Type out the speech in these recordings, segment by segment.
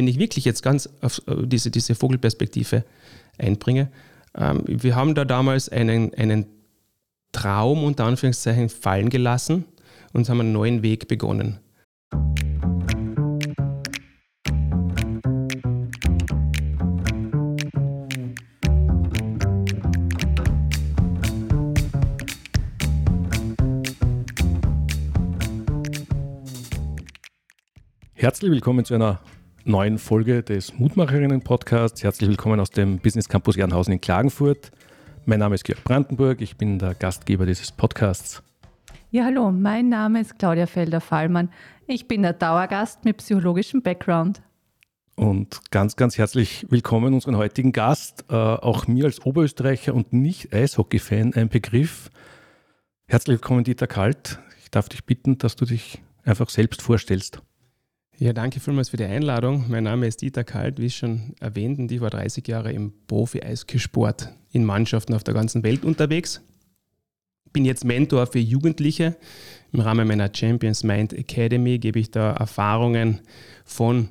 wenn ich wirklich jetzt ganz auf äh, diese, diese Vogelperspektive einbringe, ähm, wir haben da damals einen, einen Traum unter Anführungszeichen fallen gelassen und haben einen neuen Weg begonnen. Herzlich willkommen zu einer neuen Folge des Mutmacherinnen-Podcasts. Herzlich willkommen aus dem Business Campus Jernhausen in Klagenfurt. Mein Name ist Georg Brandenburg, ich bin der Gastgeber dieses Podcasts. Ja, hallo, mein Name ist Claudia Felder-Fallmann. Ich bin der Dauergast mit psychologischem Background. Und ganz, ganz herzlich willkommen unseren heutigen Gast, äh, auch mir als Oberösterreicher und nicht Eishockey-Fan ein Begriff. Herzlich willkommen, Dieter Kalt. Ich darf dich bitten, dass du dich einfach selbst vorstellst. Ja, danke vielmals für die Einladung. Mein Name ist Dieter Kalt, wie schon erwähnt, und ich war 30 Jahre im Profi-Eishockeysport in Mannschaften auf der ganzen Welt unterwegs. Bin jetzt Mentor für Jugendliche. Im Rahmen meiner Champions Mind Academy gebe ich da Erfahrungen von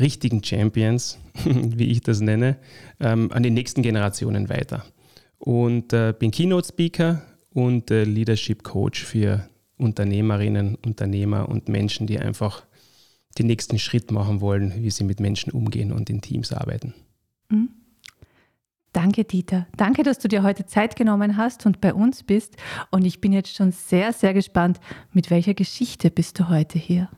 richtigen Champions, wie ich das nenne, ähm, an die nächsten Generationen weiter. Und äh, bin Keynote-Speaker und äh, Leadership Coach für Unternehmerinnen, Unternehmer und Menschen, die einfach den nächsten Schritt machen wollen, wie sie mit Menschen umgehen und in Teams arbeiten. Mhm. Danke, Dieter. Danke, dass du dir heute Zeit genommen hast und bei uns bist. Und ich bin jetzt schon sehr, sehr gespannt, mit welcher Geschichte bist du heute hier?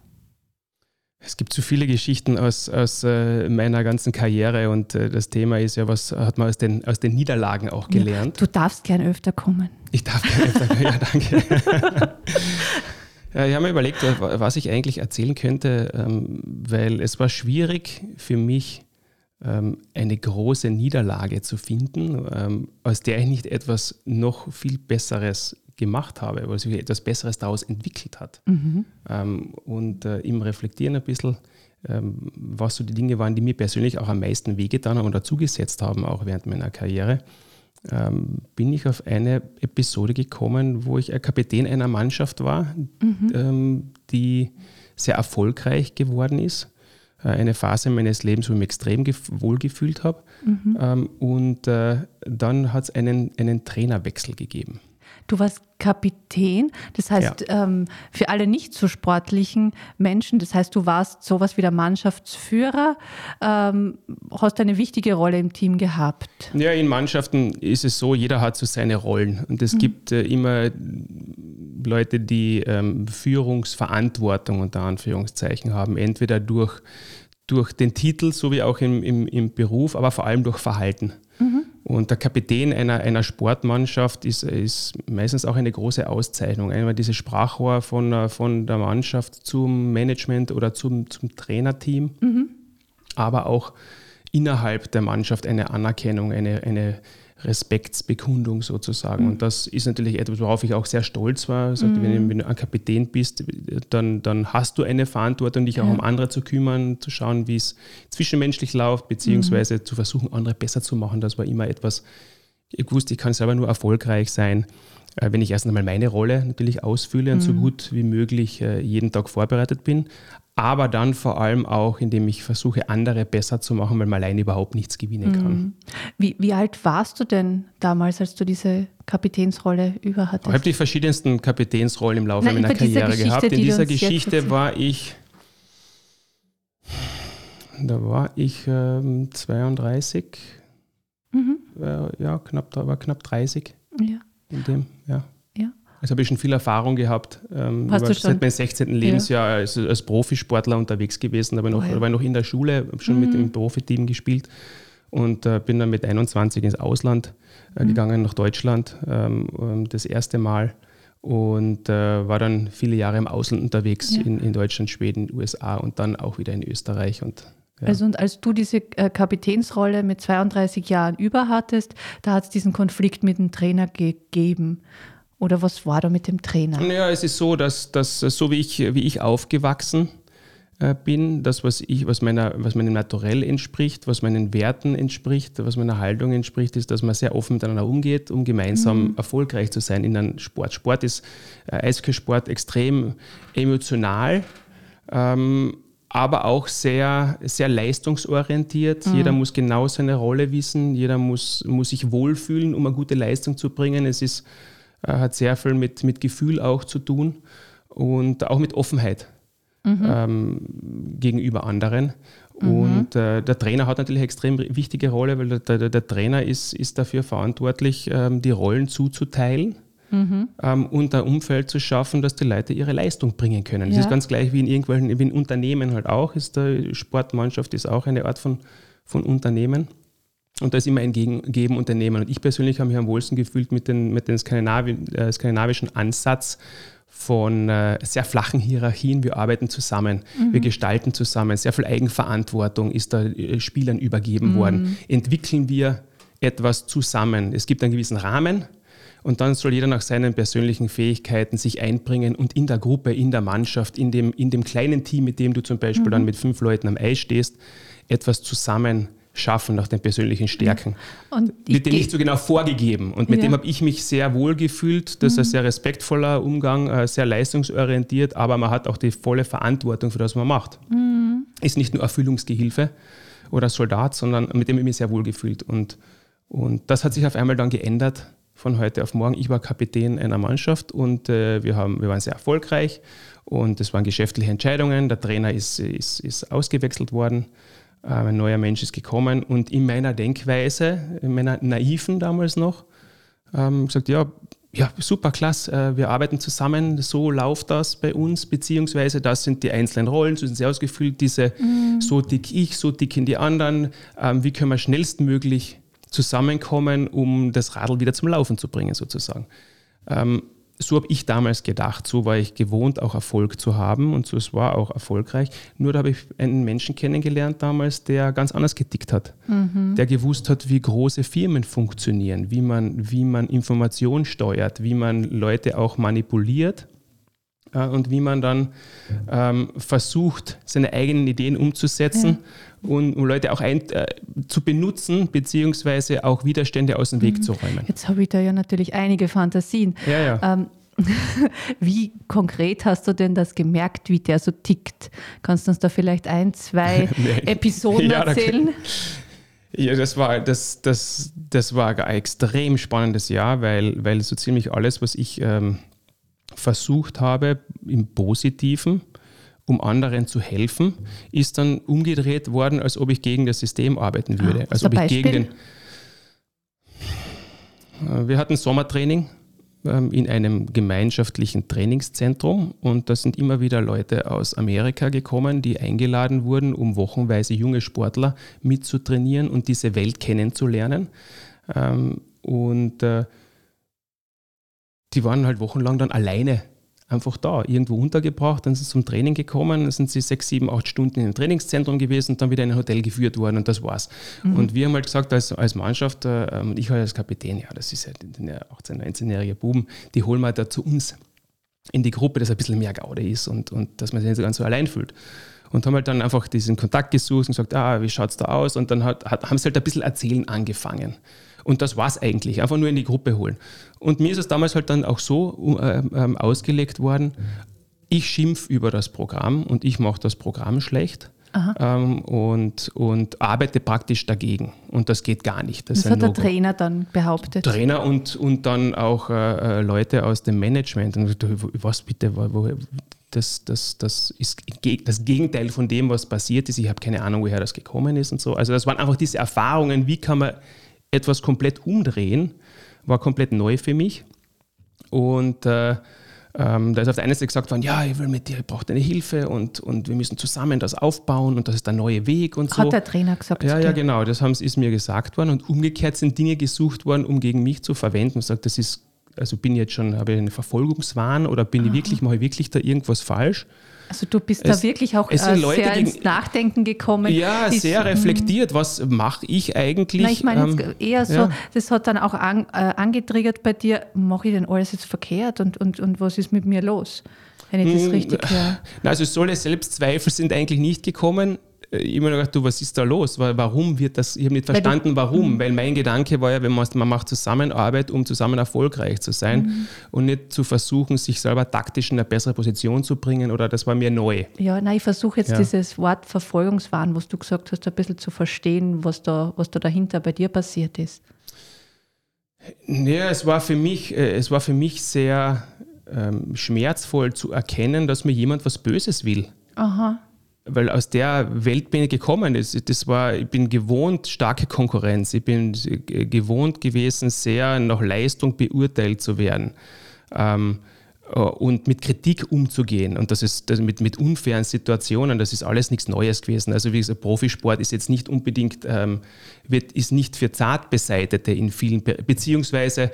Es gibt so viele Geschichten aus, aus äh, meiner ganzen Karriere und äh, das Thema ist ja, was hat man aus den, aus den Niederlagen auch gelernt. Ja, du darfst gern öfter kommen. Ich darf gern öfter kommen, ja, danke. Ich habe mir überlegt, was ich eigentlich erzählen könnte, ähm, weil es war schwierig für mich, ähm, eine große Niederlage zu finden, ähm, aus der ich nicht etwas noch viel Besseres gemacht habe, weil sich etwas Besseres daraus entwickelt hat. Mhm. Und äh, im Reflektieren ein bisschen, was so die Dinge waren, die mir persönlich auch am meisten wehgetan haben und dazugesetzt haben, auch während meiner Karriere ähm, bin ich auf eine Episode gekommen, wo ich Kapitän einer Mannschaft war, mhm. ähm, die sehr erfolgreich geworden ist. Äh, eine Phase meines Lebens, wo ich mich extrem wohl gefühlt habe. Mhm. Ähm, und äh, dann hat es einen, einen Trainerwechsel gegeben. Du warst Kapitän, das heißt ja. ähm, für alle nicht so sportlichen Menschen, das heißt, du warst sowas wie der Mannschaftsführer, ähm, hast eine wichtige Rolle im Team gehabt. Ja, in Mannschaften ist es so, jeder hat so seine Rollen und es mhm. gibt äh, immer Leute, die ähm, Führungsverantwortung unter Anführungszeichen haben, entweder durch, durch den Titel, so wie auch im, im, im Beruf, aber vor allem durch Verhalten. Und der Kapitän einer, einer Sportmannschaft ist, ist meistens auch eine große Auszeichnung. Einmal dieses Sprachrohr von, von der Mannschaft zum Management oder zum, zum Trainerteam, mhm. aber auch innerhalb der Mannschaft eine Anerkennung, eine, eine Respektsbekundung sozusagen. Mhm. Und das ist natürlich etwas, worauf ich auch sehr stolz war. Also, mhm. wenn, wenn, du ein Kapitän bist, dann, dann hast du eine Verantwortung, dich auch ja. um andere zu kümmern, zu schauen, wie es zwischenmenschlich läuft, beziehungsweise mhm. zu versuchen, andere besser zu machen. Das war immer etwas, ich wusste, ich kann selber nur erfolgreich sein, äh, wenn ich erst einmal meine Rolle natürlich ausfülle und so mhm. gut wie möglich äh, jeden Tag vorbereitet bin aber dann vor allem auch, indem ich versuche, andere besser zu machen, weil man allein überhaupt nichts gewinnen kann. Mhm. Wie, wie alt warst du denn damals, als du diese Kapitänsrolle überhattest? Ich habe die verschiedensten Kapitänsrollen im Laufe Nein, meiner Karriere gehabt. In dieser Geschichte war ich, da war ich ähm, 32, mhm. äh, ja, knapp, war knapp 30. Ja. In dem, ja. Also habe ich schon viel Erfahrung gehabt. Ähm, Hast du schon? Seit meinem 16. Lebensjahr ja. als, als, Profisportler unterwegs gewesen, aber noch, oh ja. war noch in der Schule, schon mhm. mit dem Profiteam gespielt und äh, bin dann mit 21 ins Ausland äh, mhm. gegangen, nach Deutschland, ähm, ähm, das erste Mal und äh, war dann viele Jahre im Ausland unterwegs, ja. in, in Deutschland, Schweden, USA und dann auch wieder in Österreich und ja. Also und als du diese äh, Kapitänsrolle mit 32 Jahren über hattest, da hat es diesen Konflikt mit dem Trainer gegeben. Oder was war da mit dem Trainer? Naja, es ist so, dass, dass so wie ich, wie ich aufgewachsen äh, bin, das, was, ich, was, meiner, was meinem Naturell entspricht, was meinen Werten entspricht, was meiner Haltung entspricht, ist, dass man sehr offen miteinander umgeht, um gemeinsam mhm. erfolgreich zu sein in einem Sport. Sport ist, äh, Eishockeysport extrem emotional. Ähm, aber auch sehr, sehr leistungsorientiert. Mhm. Jeder muss genau seine Rolle wissen, jeder muss, muss sich wohlfühlen, um eine gute Leistung zu bringen. Es ist, äh, hat sehr viel mit, mit Gefühl auch zu tun und auch mit Offenheit mhm. ähm, gegenüber anderen. Mhm. Und äh, der Trainer hat natürlich eine extrem wichtige Rolle, weil der, der, der Trainer ist, ist dafür verantwortlich, ähm, die Rollen zuzuteilen. Mhm. Ähm, und ein Umfeld zu schaffen, dass die Leute ihre Leistung bringen können. Das ist ganz gleich wie in irgendwelchen wie in Unternehmen halt auch. Ist der Sportmannschaft ist auch eine Art von, von Unternehmen. Und da ist immer ein Geben und ein Nehmen. Und ich persönlich habe mich am wohlsten gefühlt mit, den, mit dem Skandinavi äh, skandinavischen Ansatz von äh, sehr flachen Hierarchien. Wir arbeiten zusammen, mhm. wir gestalten zusammen. Sehr viel Eigenverantwortung ist da äh, Spielern übergeben mhm. worden. Entwickeln wir etwas zusammen. Es gibt einen gewissen Rahmen, und dann soll jeder nach seinen persönlichen Fähigkeiten sich einbringen und in der Gruppe, in der Mannschaft, in dem, in dem kleinen Team, mit dem du zum Beispiel mhm. dann mit fünf Leuten am Eis stehst, etwas zusammen schaffen nach den persönlichen Stärken. Und wird dir nicht so genau vorgegeben. Und mit ja. dem habe ich mich sehr wohl gefühlt. Das ist ein mhm. sehr respektvoller Umgang, äh, sehr leistungsorientiert, aber man hat auch die volle Verantwortung für das, was man macht. Mhm. Ist nicht nur Erfüllungsgehilfe oder Soldat, sondern mit dem habe ich mich sehr wohl gefühlt. Und, und das hat sich auf einmal dann geändert von heute auf morgen. Ich war Kapitän einer Mannschaft und äh, wir, haben, wir waren sehr erfolgreich und es waren geschäftliche Entscheidungen. Der Trainer ist, ist, ist ausgewechselt worden, ein neuer Mensch ist gekommen und in meiner Denkweise, in meiner naiven damals noch, ähm, gesagt, ja, ja, super, klasse, äh, wir arbeiten zusammen, so läuft das bei uns, beziehungsweise das sind die einzelnen Rollen, so sind sie ausgefüllt, diese mhm. so dick ich, so dick in die anderen, ähm, wie können wir schnellstmöglich zusammenkommen, um das Radl wieder zum Laufen zu bringen, sozusagen. So habe ich damals gedacht, so war ich gewohnt, auch Erfolg zu haben und so es war auch erfolgreich. Nur da habe ich einen Menschen kennengelernt damals, der ganz anders getickt hat, mhm. der gewusst hat, wie große Firmen funktionieren, wie man, wie man Information steuert, wie man Leute auch manipuliert äh, und wie man dann ähm, versucht, seine eigenen Ideen umzusetzen ja. Und um Leute auch ein, äh, zu benutzen, beziehungsweise auch Widerstände aus dem Weg mhm. zu räumen. Jetzt habe ich da ja natürlich einige Fantasien. Ja, ja. Ähm, wie konkret hast du denn das gemerkt, wie der so tickt? Kannst du uns da vielleicht ein, zwei Episoden ja, erzählen? Ja, das war, das, das, das war ein extrem spannendes Jahr, weil, weil so ziemlich alles, was ich ähm, versucht habe, im Positiven, um anderen zu helfen, ist dann umgedreht worden, als ob ich gegen das System arbeiten würde. Ah, als ob ich gegen den. Äh, wir hatten Sommertraining ähm, in einem gemeinschaftlichen Trainingszentrum und da sind immer wieder Leute aus Amerika gekommen, die eingeladen wurden, um wochenweise junge Sportler mitzutrainieren und diese Welt kennenzulernen. Ähm, und äh, die waren halt wochenlang dann alleine einfach da, irgendwo untergebracht, dann sind sie zum Training gekommen, dann sind sie sechs, sieben, acht Stunden im Trainingszentrum gewesen und dann wieder in ein Hotel geführt worden und das war's. Mhm. Und wir haben halt gesagt, als, als Mannschaft, äh, und ich als Kapitän, ja, das ist ja der 18-, 19-jährige Buben, die holen wir da zu uns in die Gruppe, dass ein bisschen mehr Gaude ist und, und dass man sich nicht so ganz so allein fühlt. Und haben halt dann einfach diesen Kontakt gesucht und gesagt, ah, wie schaut es da aus? Und dann hat, hat, haben sie halt ein bisschen erzählen angefangen. Und das war es eigentlich, einfach nur in die Gruppe holen. Und mir ist es damals halt dann auch so äh, äh, ausgelegt worden, ich schimpf über das Programm und ich mache das Programm schlecht. Ähm, und, und arbeite praktisch dagegen. Und das geht gar nicht. Das, das hat der Trainer dann behauptet. Trainer und, und dann auch äh, äh Leute aus dem Management. Und was bitte, wo, das, das, das ist das Gegenteil von dem, was passiert ist. Ich habe keine Ahnung, woher das gekommen ist und so. Also das waren einfach diese Erfahrungen, wie kann man etwas komplett umdrehen, war komplett neu für mich. Und äh, ähm, da ist auf der einen Seite gesagt worden, ja, ich will mit dir, ich brauche deine Hilfe und, und wir müssen zusammen das aufbauen und das ist der neue Weg und so. Hat der Trainer gesagt. Ja, ja, genau, das haben, ist mir gesagt worden und umgekehrt sind Dinge gesucht worden, um gegen mich zu verwenden. Und sagt, das ist, also bin ich jetzt schon, habe ich einen Verfolgungswahn oder bin Aha. ich wirklich, mache ich wirklich da irgendwas falsch? Also du bist es, da wirklich auch äh, sehr gegen, ins Nachdenken gekommen. Ja, ist, sehr reflektiert. Was mache ich eigentlich? Na, ich meine ähm, eher so, ja. das hat dann auch an, äh, angetriggert bei dir, mache ich denn alles jetzt verkehrt und, und, und was ist mit mir los? Wenn ich das hm, richtig höre. also solche Selbstzweifel sind eigentlich nicht gekommen. Äh, immer gedacht, du, was ist da los? Warum wird das, ich habe nicht verstanden, warum, mhm. weil mein Gedanke war ja, wenn man, man macht Zusammenarbeit, um zusammen erfolgreich zu sein mhm. und nicht zu versuchen, sich selber taktisch in eine bessere Position zu bringen oder das war mir neu. Ja, nein, ich versuche jetzt ja. dieses Wort Verfolgungswahn, was du gesagt hast, ein bisschen zu verstehen, was da, was da dahinter bei dir passiert ist. Ja, es war für mich, äh, es war für mich sehr ähm, schmerzvoll zu erkennen, dass mir jemand was Böses will. Aha weil aus der Welt bin ich gekommen. Das, war, ich bin gewohnt, starke Konkurrenz. Ich bin gewohnt gewesen, sehr nach Leistung beurteilt zu werden. Ähm, äh, und mit Kritik umzugehen und das ist das mit, mit unfairen Situationen, das ist alles nichts Neues gewesen. Also wie gesagt, Profisport ist jetzt nicht unbedingt, ähm, wird, ist nicht für Zartbeseitete in vielen, beziehungsweise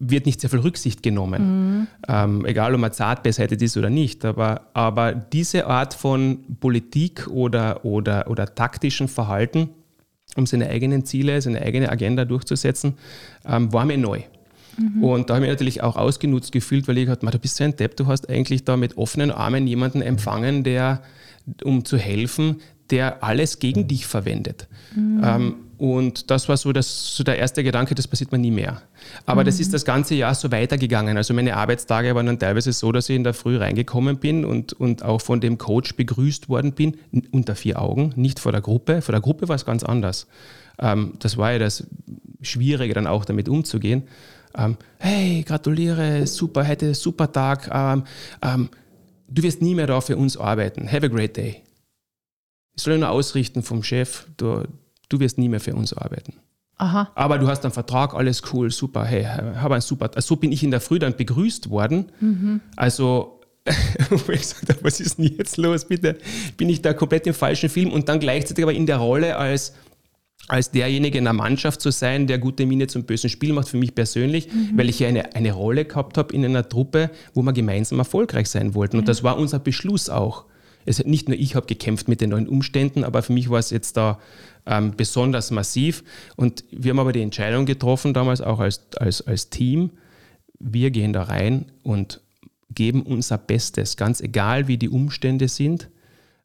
wird nicht sehr viel Rücksicht genommen, mhm. ähm, egal ob man zart beseitigt ist oder nicht. Aber, aber diese Art von Politik oder, oder, oder taktischen Verhalten, um seine eigenen Ziele, seine eigene Agenda durchzusetzen, ähm, war mir neu. Mhm. Und da habe ich mich natürlich auch ausgenutzt gefühlt, weil ich gesagt du bist so ein Depp, du hast eigentlich da mit offenen Armen jemanden empfangen, der, um zu helfen, der alles gegen dich verwendet. Mhm. Ähm, und das war so, das, so der erste Gedanke, das passiert mir nie mehr. Aber mhm. das ist das ganze Jahr so weitergegangen. Also meine Arbeitstage waren dann teilweise so, dass ich in der Früh reingekommen bin und, und auch von dem Coach begrüßt worden bin, unter vier Augen, nicht vor der Gruppe. Vor der Gruppe war es ganz anders. Ähm, das war ja das Schwierige, dann auch damit umzugehen. Ähm, hey, gratuliere, super, heute super Tag. Ähm, ähm, du wirst nie mehr da für uns arbeiten. Have a great day. Ich soll nur ausrichten vom Chef. Du, du wirst nie mehr für uns arbeiten. Aha. Aber du hast einen Vertrag, alles cool, super, hey, habe ein super. So bin ich in der Früh dann begrüßt worden. Mhm. Also, wo ich gesagt habe, was ist denn jetzt los, bitte? Bin ich da komplett im falschen Film und dann gleichzeitig aber in der Rolle als, als derjenige in der Mannschaft zu sein, der gute Miene zum bösen Spiel macht, für mich persönlich, mhm. weil ich ja eine, eine Rolle gehabt habe in einer Truppe, wo wir gemeinsam erfolgreich sein wollten. Und das war unser Beschluss auch es, nicht nur ich habe gekämpft mit den neuen Umständen, aber für mich war es jetzt da ähm, besonders massiv. Und wir haben aber die Entscheidung getroffen, damals auch als, als, als Team, wir gehen da rein und geben unser Bestes, ganz egal wie die Umstände sind.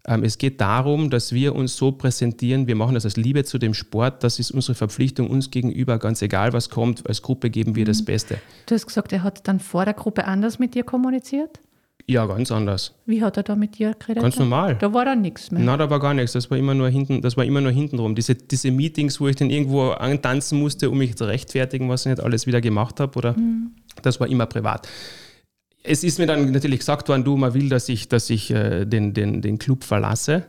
Ähm, es geht darum, dass wir uns so präsentieren, wir machen das als Liebe zu dem Sport, das ist unsere Verpflichtung uns gegenüber, ganz egal was kommt, als Gruppe geben wir mhm. das Beste. Du hast gesagt, er hat dann vor der Gruppe anders mit dir kommuniziert? Ja, ganz anders. Wie hat er da mit dir geredet? Ganz normal. Da war dann nichts mehr. Nein, da war gar nichts. Das war immer nur hinten, das war immer nur hintenrum. Diese, diese Meetings, wo ich dann irgendwo antanzen musste, um mich zu rechtfertigen, was ich nicht alles wieder gemacht habe, oder mhm. das war immer privat. Es ist mir dann natürlich gesagt worden, du, man will, dass ich, dass ich äh, den, den, den Club verlasse.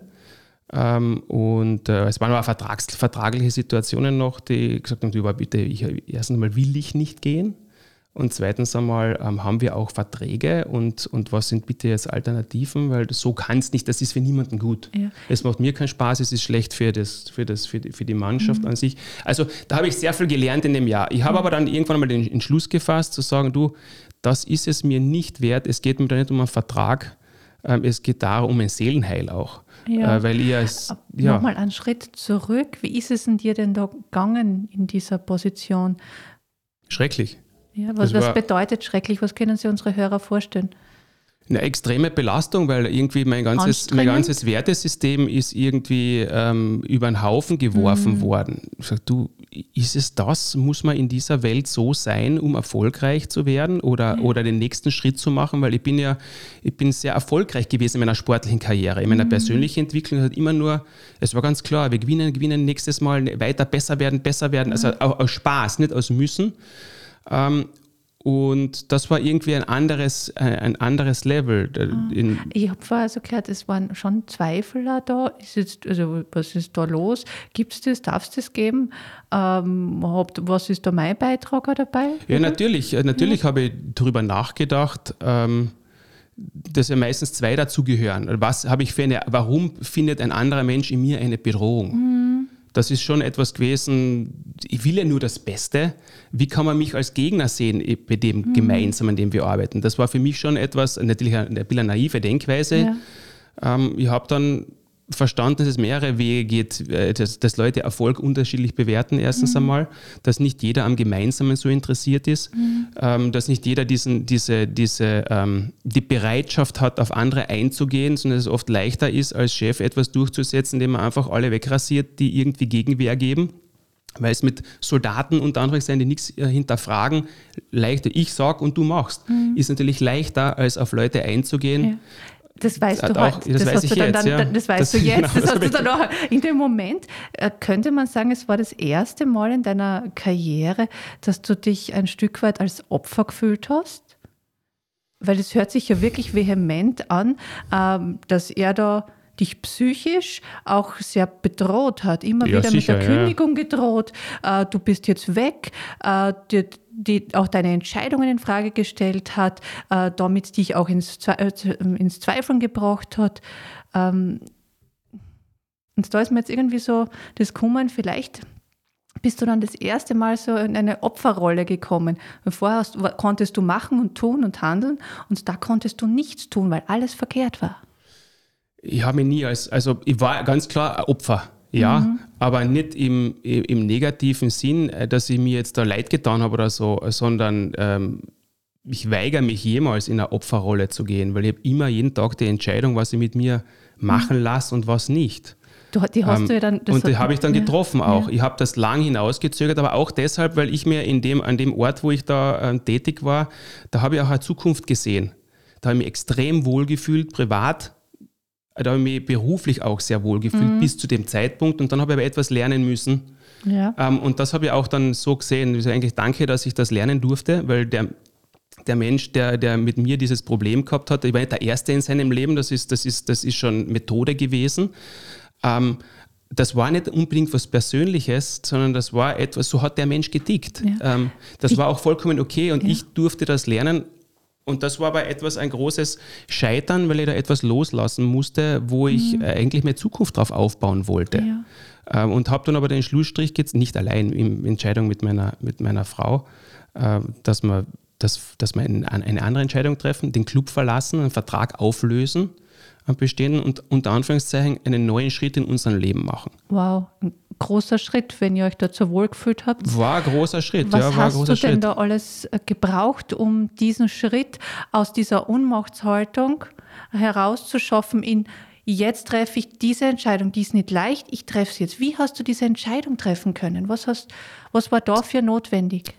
Ähm, und äh, es waren aber Vertrags, vertragliche Situationen noch, die gesagt haben, du, bitte, ich, erst einmal will ich nicht gehen. Und zweitens einmal ähm, haben wir auch Verträge und, und was sind bitte jetzt Alternativen, weil so kann es nicht, das ist für niemanden gut. Ja. Es macht mir keinen Spaß, es ist schlecht für, das, für, das, für, die, für die Mannschaft mhm. an sich. Also da habe ich sehr viel gelernt in dem Jahr. Ich habe mhm. aber dann irgendwann mal den Entschluss gefasst, zu sagen, du, das ist es mir nicht wert, es geht mir da nicht um einen Vertrag, ähm, es geht darum, um ein Seelenheil auch. Ja. Äh, weil ihr es, ja. Nochmal einen Schritt zurück. Wie ist es denn dir denn da gegangen in dieser Position? Schrecklich. Ja, was, was bedeutet schrecklich? Was können Sie unsere Hörer vorstellen? Eine extreme Belastung, weil irgendwie mein ganzes, mein ganzes Wertesystem ist irgendwie ähm, über den Haufen geworfen mhm. worden. Ich sage, du, ist es das? Muss man in dieser Welt so sein, um erfolgreich zu werden oder, mhm. oder den nächsten Schritt zu machen? Weil ich bin ja, ich bin sehr erfolgreich gewesen in meiner sportlichen Karriere. In meiner mhm. persönlichen Entwicklung hat immer nur, es war ganz klar, wir gewinnen, gewinnen nächstes Mal, weiter besser werden, besser werden. Also mhm. auch aus Spaß, nicht aus Müssen. Ähm, und das war irgendwie ein anderes, äh, ein anderes Level. Ah. ich habe vorher so gehört, es waren schon Zweifel da. Ist jetzt, also was ist da los? Gibt es das? Darf es das geben? Ähm, was ist da mein Beitrag dabei? Ja, natürlich. Äh, natürlich ja. habe ich darüber nachgedacht. Ähm, dass ja meistens zwei dazugehören. Was habe ich für eine, warum findet ein anderer Mensch in mir eine Bedrohung? Mhm das ist schon etwas gewesen, ich will ja nur das Beste. Wie kann man mich als Gegner sehen bei dem mhm. gemeinsam, an dem wir arbeiten? Das war für mich schon etwas, natürlich eine, eine naive Denkweise. Ja. Ähm, ich habe dann verstanden, dass es mehrere Wege geht, äh, dass, dass Leute Erfolg unterschiedlich bewerten, erstens mhm. einmal, dass nicht jeder am Gemeinsamen so interessiert ist, mhm. ähm, dass nicht jeder diesen, diese, diese, ähm, die Bereitschaft hat, auf andere einzugehen, sondern dass es oft leichter ist, als Chef etwas durchzusetzen, indem man einfach alle wegrasiert, die irgendwie Gegenwehr geben weil es mit Soldaten unter anderem sein, die nichts äh, hinterfragen, leichter ich sag und du machst, mhm. ist natürlich leichter, als auf Leute einzugehen. Ja. Das weißt du auch, heute. Das, das weiß ich jetzt. Dann, ja. Das weißt das du jetzt. Genau, das hast du dann auch in dem Moment. Äh, könnte man sagen, es war das erste Mal in deiner Karriere, dass du dich ein Stück weit als Opfer gefühlt hast? Weil es hört sich ja wirklich vehement an, ähm, dass er da dich psychisch auch sehr bedroht hat, immer ja, wieder sicher, mit der Kündigung gedroht, äh, du bist jetzt weg, äh, die, die, auch deine Entscheidungen in Frage gestellt hat, äh, damit dich auch ins, äh, ins Zweifeln gebracht hat. Ähm, und da ist mir jetzt irgendwie so das Kummern, vielleicht bist du dann das erste Mal so in eine Opferrolle gekommen. Vorher konntest du machen und tun und handeln und da konntest du nichts tun, weil alles verkehrt war ich habe mich nie als, also ich war ganz klar ein Opfer, ja, mhm. aber nicht im, im negativen Sinn, äh, dass ich mir jetzt da leid getan habe oder so, sondern ähm, ich weigere mich jemals in eine Opferrolle zu gehen, weil ich habe immer jeden Tag die Entscheidung, was ich mit mir machen lasse und was nicht. Du, die hast ähm, du ja dann, und die habe ich dann ja, getroffen auch. Ja. Ich habe das lang hinausgezögert, aber auch deshalb, weil ich mir in dem, an dem Ort, wo ich da ähm, tätig war, da habe ich auch eine Zukunft gesehen. Da habe ich mich extrem wohl gefühlt, privat da habe ich mich beruflich auch sehr wohl gefühlt mhm. bis zu dem Zeitpunkt und dann habe ich aber etwas lernen müssen. Ja. Ähm, und das habe ich auch dann so gesehen. Also eigentlich danke, dass ich das lernen durfte, weil der, der Mensch, der, der mit mir dieses Problem gehabt hat, ich war nicht der Erste in seinem Leben, das ist, das ist, das ist schon Methode gewesen. Ähm, das war nicht unbedingt was Persönliches, sondern das war etwas, so hat der Mensch getickt. Ja. Ähm, das ich, war auch vollkommen okay und ja. ich durfte das lernen und das war aber etwas ein großes Scheitern, weil ich da etwas loslassen musste, wo ich mhm. eigentlich mehr Zukunft drauf aufbauen wollte. Ja. Ähm, und habe dann aber den Schlussstrich jetzt nicht allein in Entscheidung mit meiner, mit meiner Frau, äh, dass wir, dass, dass wir eine andere Entscheidung treffen, den Club verlassen, einen Vertrag auflösen bestehen und unter Anführungszeichen einen neuen Schritt in unserem Leben machen. Wow, großer Schritt, wenn ihr euch dazu wohlgefühlt habt. War ein großer Schritt, Was ja, war hast du denn Schritt. da alles äh, gebraucht, um diesen Schritt aus dieser Unmachtshaltung herauszuschaffen in jetzt treffe ich diese Entscheidung, die ist nicht leicht, ich treffe sie jetzt. Wie hast du diese Entscheidung treffen können? Was, hast, was war dafür notwendig?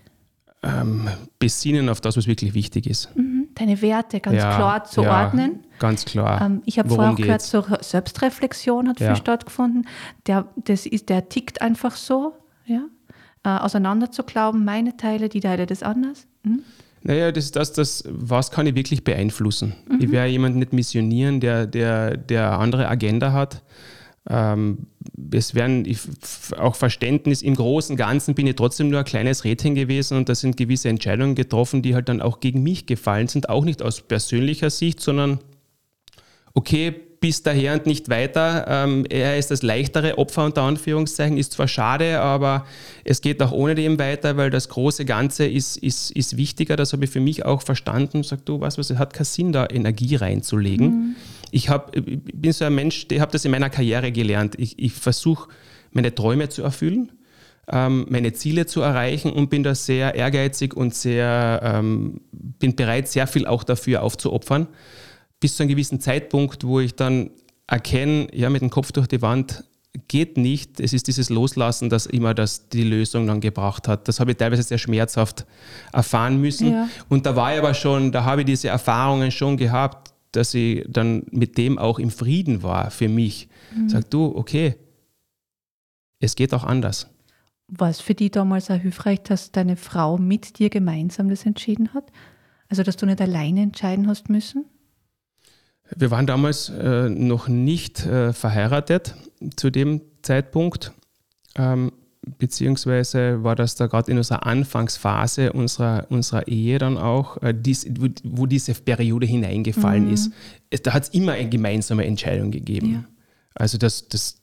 Ähm, besinnen auf das, was wirklich wichtig ist. Mhm. Deine Werte ganz ja, klar zu ja, ordnen. Ganz klar. Ähm, ich habe vorher auch gehört, so Selbstreflexion hat ja. viel stattgefunden. Der, das ist, der tickt einfach so, ja. Äh, auseinander zu glauben, meine Teile, die Teile des anders. Mhm. Naja, das ist das, das, was kann ich wirklich beeinflussen? Mhm. Ich werde jemanden nicht missionieren, der, der, der andere Agenda hat. Ähm, es werden auch Verständnis im Großen und Ganzen bin ich trotzdem nur ein kleines Rädchen gewesen und da sind gewisse Entscheidungen getroffen, die halt dann auch gegen mich gefallen sind, auch nicht aus persönlicher Sicht, sondern okay, bis daher und nicht weiter. Ähm, er ist das leichtere Opfer unter Anführungszeichen, ist zwar schade, aber es geht auch ohne dem weiter, weil das große Ganze ist, ist, ist wichtiger. Das habe ich für mich auch verstanden. Sag du, was, was, es hat keinen Sinn, da Energie reinzulegen. Mhm. Ich, hab, ich bin so ein Mensch, ich habe das in meiner Karriere gelernt. Ich, ich versuche, meine Träume zu erfüllen ähm, meine Ziele zu erreichen und bin da sehr ehrgeizig und sehr, ähm, bin bereit, sehr viel auch dafür aufzuopfern bis zu einem gewissen Zeitpunkt, wo ich dann erkenne, ja, mit dem Kopf durch die Wand geht nicht. Es ist dieses Loslassen, das immer das die Lösung dann gebracht hat. Das habe ich teilweise sehr schmerzhaft erfahren müssen. Ja. Und da war ich aber schon, da habe ich diese Erfahrungen schon gehabt, dass ich dann mit dem auch im Frieden war für mich. Mhm. Sag du, okay, es geht auch anders. War es für dich damals auch hilfreich, dass deine Frau mit dir gemeinsam das entschieden hat? Also, dass du nicht alleine entscheiden hast müssen? Wir waren damals äh, noch nicht äh, verheiratet zu dem Zeitpunkt, ähm, beziehungsweise war das da gerade in unserer Anfangsphase unserer, unserer Ehe dann auch, äh, dies, wo, wo, diese Periode hineingefallen mhm. ist. Es, da hat es immer eine gemeinsame Entscheidung gegeben. Ja. Also das, das,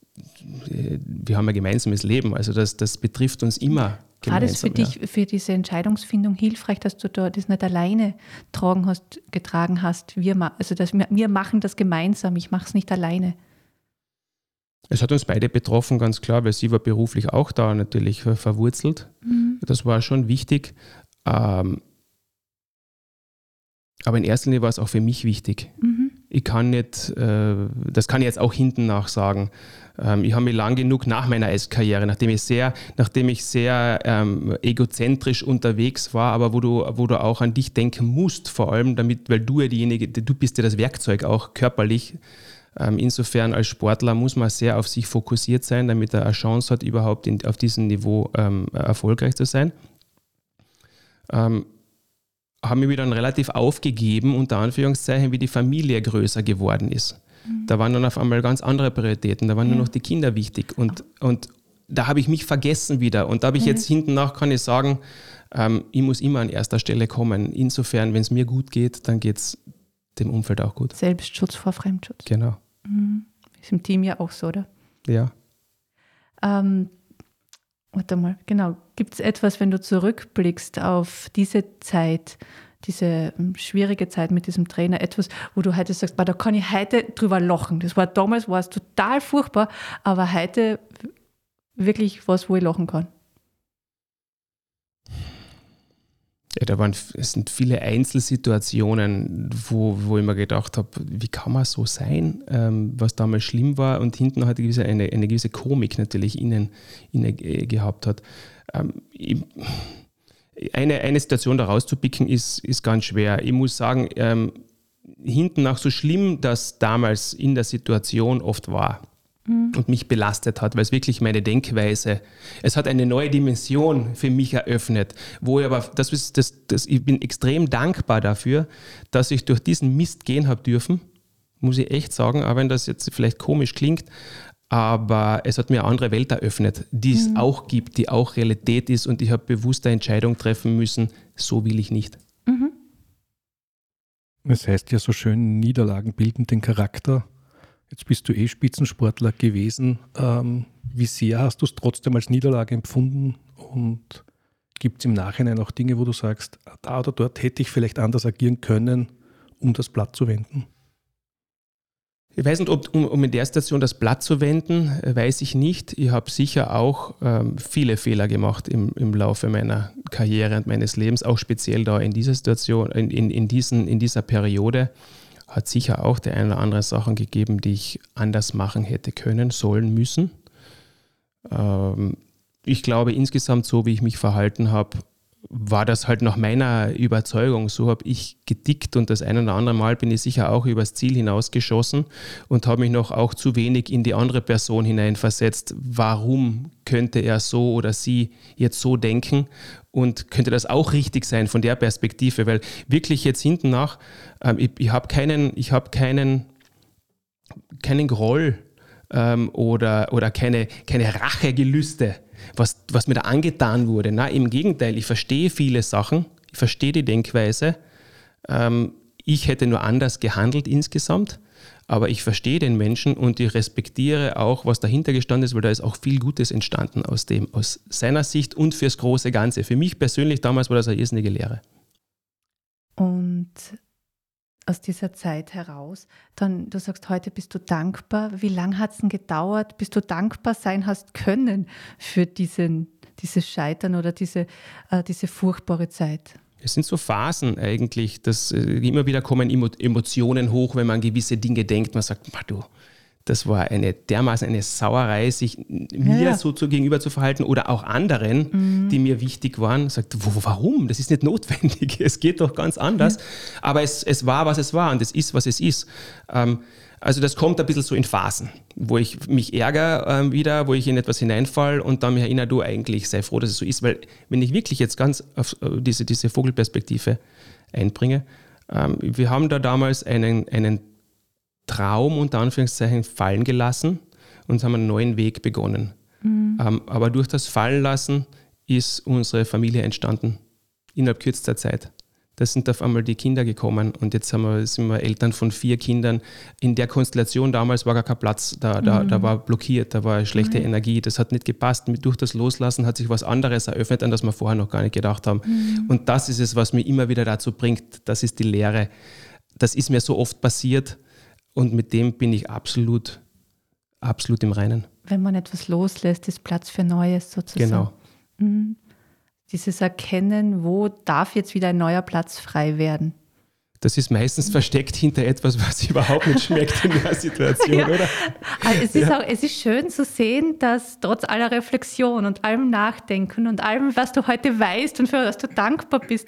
äh, wir haben ein gemeinsames Leben, also das, das betrifft uns immer. War das für dich, ja. für diese Entscheidungsfindung hilfreich, dass du da das nicht alleine tragen hast, getragen hast? Wir, also dass wir, wir machen das gemeinsam, ich mache es nicht alleine. Es hat uns beide betroffen, ganz klar, weil sie war beruflich auch da natürlich verwurzelt. Mhm. Das war schon wichtig. Ähm, aber in erster Linie war es auch für mich wichtig. Mhm. Ich kann nicht, äh, das kann ich jetzt auch hinten nach sagen. Ähm, ich habe mich lang genug nach meiner Eiskarriere, nachdem ich sehr, nachdem ich sehr ähm, egozentrisch unterwegs war, aber wo du, wo du auch an dich denken musst, vor allem damit, weil du ja diejenige, du bist ja das Werkzeug auch körperlich. Ähm, insofern als Sportler muss man sehr auf sich fokussiert sein, damit er eine Chance hat, überhaupt in, auf diesem Niveau ähm, erfolgreich zu sein. Ähm, habe mich dann relativ aufgegeben, unter Anführungszeichen, wie die Familie größer geworden ist. Mhm. Da waren dann auf einmal ganz andere Prioritäten, da waren ja. nur noch die Kinder wichtig. Und, und da habe ich mich vergessen wieder. Und da habe ich mhm. jetzt hinten nach, kann ich sagen, ähm, ich muss immer an erster Stelle kommen. Insofern, wenn es mir gut geht, dann geht es dem Umfeld auch gut. Selbstschutz vor Fremdschutz. Genau. Mhm. Ist im Team ja auch so, oder? Ja. Ähm, warte mal, genau. Gibt es etwas, wenn du zurückblickst auf diese Zeit, diese ähm, schwierige Zeit mit diesem Trainer, etwas, wo du heute sagst, da kann ich heute drüber lachen. Das war damals war es total furchtbar, aber heute wirklich was, wo ich lachen kann. Ja, da waren, es sind viele Einzelsituationen, wo, wo ich mir gedacht habe, wie kann man so sein, ähm, was damals schlimm war und hinten hat eine, eine, eine gewisse Komik natürlich innen, innen gehabt hat. Ähm, ich, eine, eine Situation da rauszupicken ist, ist ganz schwer. Ich muss sagen, ähm, hinten nach so schlimm das damals in der Situation oft war, mhm. und mich belastet hat, weil es wirklich meine Denkweise, es hat eine neue Dimension für mich eröffnet, wo ich aber, das ist, das, das, ich bin extrem dankbar dafür, dass ich durch diesen Mist gehen habe dürfen, muss ich echt sagen, auch wenn das jetzt vielleicht komisch klingt, aber es hat mir eine andere Welt eröffnet, die es mhm. auch gibt, die auch Realität ist und ich habe bewusste Entscheidung treffen müssen, so will ich nicht. Mhm. Es heißt ja so schön, Niederlagen bilden den Charakter. Jetzt bist du eh Spitzensportler gewesen. Ähm, wie sehr hast du es trotzdem als Niederlage empfunden? Und gibt es im Nachhinein auch Dinge, wo du sagst, da oder dort hätte ich vielleicht anders agieren können, um das Blatt zu wenden? Ich weiß nicht, ob, um, um in der Station das Blatt zu wenden, weiß ich nicht. Ich habe sicher auch ähm, viele Fehler gemacht im, im Laufe meiner Karriere und meines Lebens, auch speziell da in dieser Situation, in, in, in, diesen, in dieser Periode hat sicher auch die ein oder andere Sachen gegeben, die ich anders machen hätte können, sollen, müssen. Ähm, ich glaube insgesamt, so wie ich mich verhalten habe, war das halt nach meiner Überzeugung. So habe ich gedickt und das ein oder andere Mal bin ich sicher auch übers Ziel hinausgeschossen und habe mich noch auch zu wenig in die andere Person hineinversetzt. Warum könnte er so oder sie jetzt so denken und könnte das auch richtig sein von der Perspektive? Weil wirklich jetzt hinten nach, ähm, ich, ich habe keinen, ich habe keinen, keinen Groll ähm, oder, oder keine, keine Rachegelüste was, was mir da angetan wurde. Na, Im Gegenteil, ich verstehe viele Sachen, ich verstehe die Denkweise. Ähm, ich hätte nur anders gehandelt insgesamt, aber ich verstehe den Menschen und ich respektiere auch, was dahinter gestanden ist, weil da ist auch viel Gutes entstanden aus dem, aus seiner Sicht und fürs große Ganze. Für mich persönlich damals war das eine irrsinnige Lehre. Und aus dieser Zeit heraus, dann du sagst, heute bist du dankbar. Wie lange hat es denn gedauert, bis du dankbar sein hast können für diesen, dieses Scheitern oder diese, äh, diese furchtbare Zeit? Es sind so Phasen eigentlich, dass äh, immer wieder kommen Emotionen hoch, wenn man gewisse Dinge denkt. Man sagt, du, das war eine dermaßen eine Sauerei, sich mir ja. so zu, gegenüber zu verhalten oder auch anderen, mhm. die mir wichtig waren. Sagt, wo, warum? Das ist nicht notwendig. Es geht doch ganz anders. Ja. Aber es, es war, was es war und es ist, was es ist. Ähm, also das kommt ein bisschen so in Phasen, wo ich mich ärgere ähm, wieder, wo ich in etwas hineinfall und dann mich erinnere, du eigentlich sei froh, dass es so ist. Weil wenn ich wirklich jetzt ganz auf äh, diese, diese Vogelperspektive einbringe, ähm, wir haben da damals einen, einen Traum unter Anführungszeichen fallen gelassen und haben einen neuen Weg begonnen. Mhm. Ähm, aber durch das Fallenlassen ist unsere Familie entstanden innerhalb kürzester Zeit. Da sind auf einmal die Kinder gekommen und jetzt wir, sind wir Eltern von vier Kindern. In der Konstellation damals war gar kein Platz, da, da, mhm. da war blockiert, da war schlechte mhm. Energie, das hat nicht gepasst. Durch das Loslassen hat sich was anderes eröffnet, an das wir vorher noch gar nicht gedacht haben. Mhm. Und das ist es, was mich immer wieder dazu bringt, das ist die Lehre. Das ist mir so oft passiert, und mit dem bin ich absolut, absolut im Reinen. Wenn man etwas loslässt, ist Platz für Neues sozusagen. Genau. Mhm. Dieses Erkennen, wo darf jetzt wieder ein neuer Platz frei werden das ist meistens versteckt hinter etwas, was überhaupt nicht schmeckt in der Situation, ja. oder? Also es, ist ja. auch, es ist schön zu sehen, dass trotz aller Reflexion und allem Nachdenken und allem, was du heute weißt und für was du dankbar bist,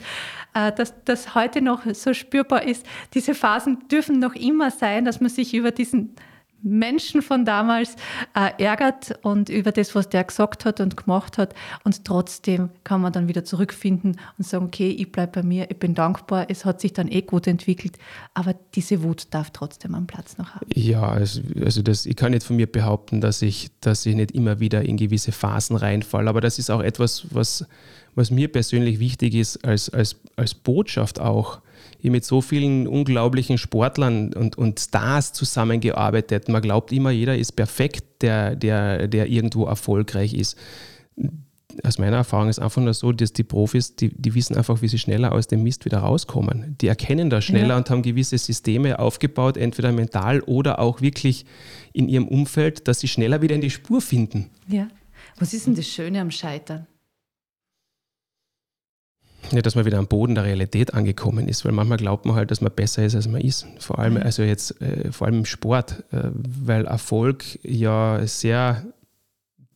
äh, dass das heute noch so spürbar ist. Diese Phasen dürfen noch immer sein, dass man sich über diesen Menschen von damals äh, ärgert und über das, was der gesagt hat und gemacht hat. Und trotzdem kann man dann wieder zurückfinden und sagen, okay, ich bleibe bei mir, ich bin dankbar, es hat sich dann eh gut entwickelt, aber diese Wut darf trotzdem einen Platz noch haben. Ja, also, also das, ich kann nicht von mir behaupten, dass ich, dass ich nicht immer wieder in gewisse Phasen reinfalle, aber das ist auch etwas, was, was mir persönlich wichtig ist als, als, als Botschaft auch ich mit so vielen unglaublichen Sportlern und, und Stars zusammengearbeitet. Man glaubt immer, jeder ist perfekt, der, der, der irgendwo erfolgreich ist. Aus meiner Erfahrung ist einfach nur so, dass die Profis, die, die wissen einfach, wie sie schneller aus dem Mist wieder rauskommen. Die erkennen das schneller ja. und haben gewisse Systeme aufgebaut, entweder mental oder auch wirklich in ihrem Umfeld, dass sie schneller wieder in die Spur finden. Ja. Was ist denn das Schöne am Scheitern? Ja, dass man wieder am Boden der Realität angekommen ist, weil manchmal glaubt man halt, dass man besser ist, als man ist. Vor allem, mhm. also jetzt, äh, vor allem im Sport, äh, weil Erfolg ja sehr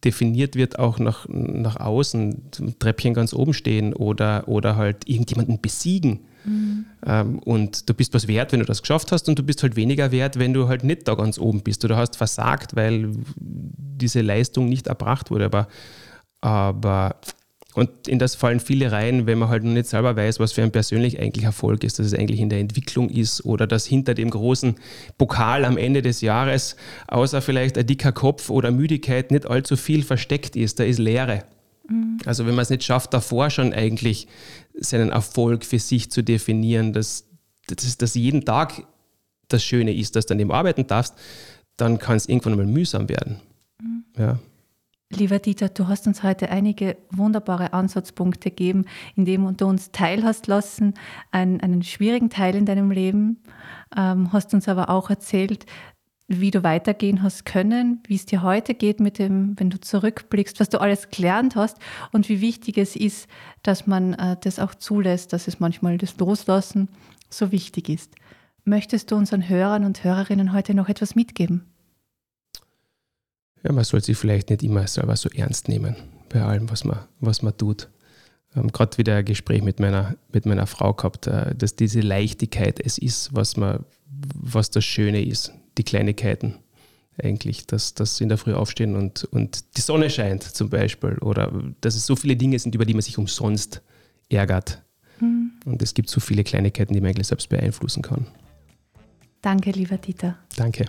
definiert wird, auch nach, nach außen, Treppchen ganz oben stehen oder, oder halt irgendjemanden besiegen. Mhm. Ähm, und du bist was wert, wenn du das geschafft hast, und du bist halt weniger wert, wenn du halt nicht da ganz oben bist. Oder hast versagt, weil diese Leistung nicht erbracht wurde. Aber, aber und in das fallen viele rein, wenn man halt noch nicht selber weiß, was für ein persönlich eigentlich Erfolg ist, dass es eigentlich in der Entwicklung ist oder dass hinter dem großen Pokal am Ende des Jahres, außer vielleicht ein dicker Kopf oder Müdigkeit, nicht allzu viel versteckt ist. Da ist Leere. Mhm. Also wenn man es nicht schafft, davor schon eigentlich seinen Erfolg für sich zu definieren, dass, dass, dass jeden Tag das Schöne ist, dass du an dem arbeiten darfst, dann kann es irgendwann mal mühsam werden. Mhm. Ja. Lieber Dieter, du hast uns heute einige wunderbare Ansatzpunkte gegeben, indem du uns teilhast lassen, einen, einen schwierigen Teil in deinem Leben, ähm, hast uns aber auch erzählt, wie du weitergehen hast können, wie es dir heute geht mit dem, wenn du zurückblickst, was du alles gelernt hast und wie wichtig es ist, dass man äh, das auch zulässt, dass es manchmal das Loslassen so wichtig ist. Möchtest du unseren Hörern und Hörerinnen heute noch etwas mitgeben? Ja, man soll sich vielleicht nicht immer selber so ernst nehmen bei allem, was man, was man tut. Ähm, Gerade wieder ein Gespräch mit meiner, mit meiner Frau gehabt, äh, dass diese Leichtigkeit es ist, was, man, was das Schöne ist, die Kleinigkeiten eigentlich, dass das in der Früh aufstehen und, und die Sonne scheint zum Beispiel oder dass es so viele Dinge sind, über die man sich umsonst ärgert. Mhm. Und es gibt so viele Kleinigkeiten, die man eigentlich selbst beeinflussen kann. Danke, lieber Dieter. Danke.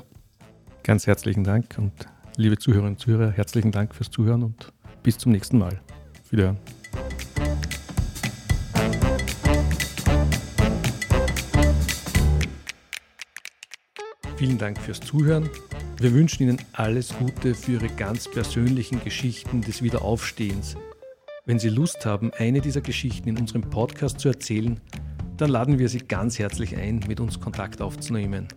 Ganz herzlichen Dank und Liebe Zuhörerinnen und Zuhörer, herzlichen Dank fürs Zuhören und bis zum nächsten Mal. Wiederhören. Vielen Dank fürs Zuhören. Wir wünschen Ihnen alles Gute für Ihre ganz persönlichen Geschichten des Wiederaufstehens. Wenn Sie Lust haben, eine dieser Geschichten in unserem Podcast zu erzählen, dann laden wir Sie ganz herzlich ein, mit uns Kontakt aufzunehmen.